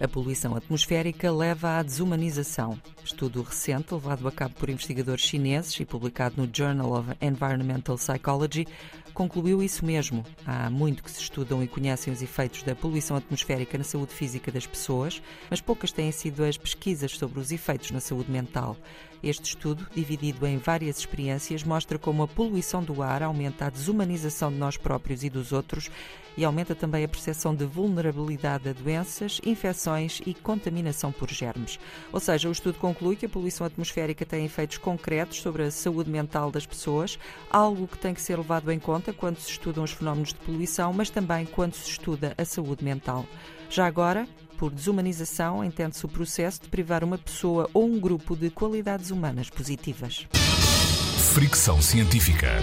A poluição atmosférica leva à desumanização. Estudo recente, levado a cabo por investigadores chineses e publicado no Journal of Environmental Psychology, concluiu isso mesmo. Há muito que se estudam e conhecem os efeitos da poluição atmosférica na saúde física das pessoas, mas poucas têm sido as pesquisas sobre os efeitos na saúde mental. Este estudo, dividido em várias experiências, mostra como a poluição do ar aumenta a desumanização de nós próprios e dos outros e aumenta também a percepção de vulnerabilidade a doenças, infecções e contaminação por germes. Ou seja, o estudo conclui que a poluição atmosférica tem efeitos concretos sobre a saúde mental das pessoas, algo que tem que ser levado em conta quando se estudam os fenómenos de poluição, mas também quando se estuda a saúde mental. Já agora, por desumanização, entende-se o processo de privar uma pessoa ou um grupo de qualidades humanas positivas. Fricção científica.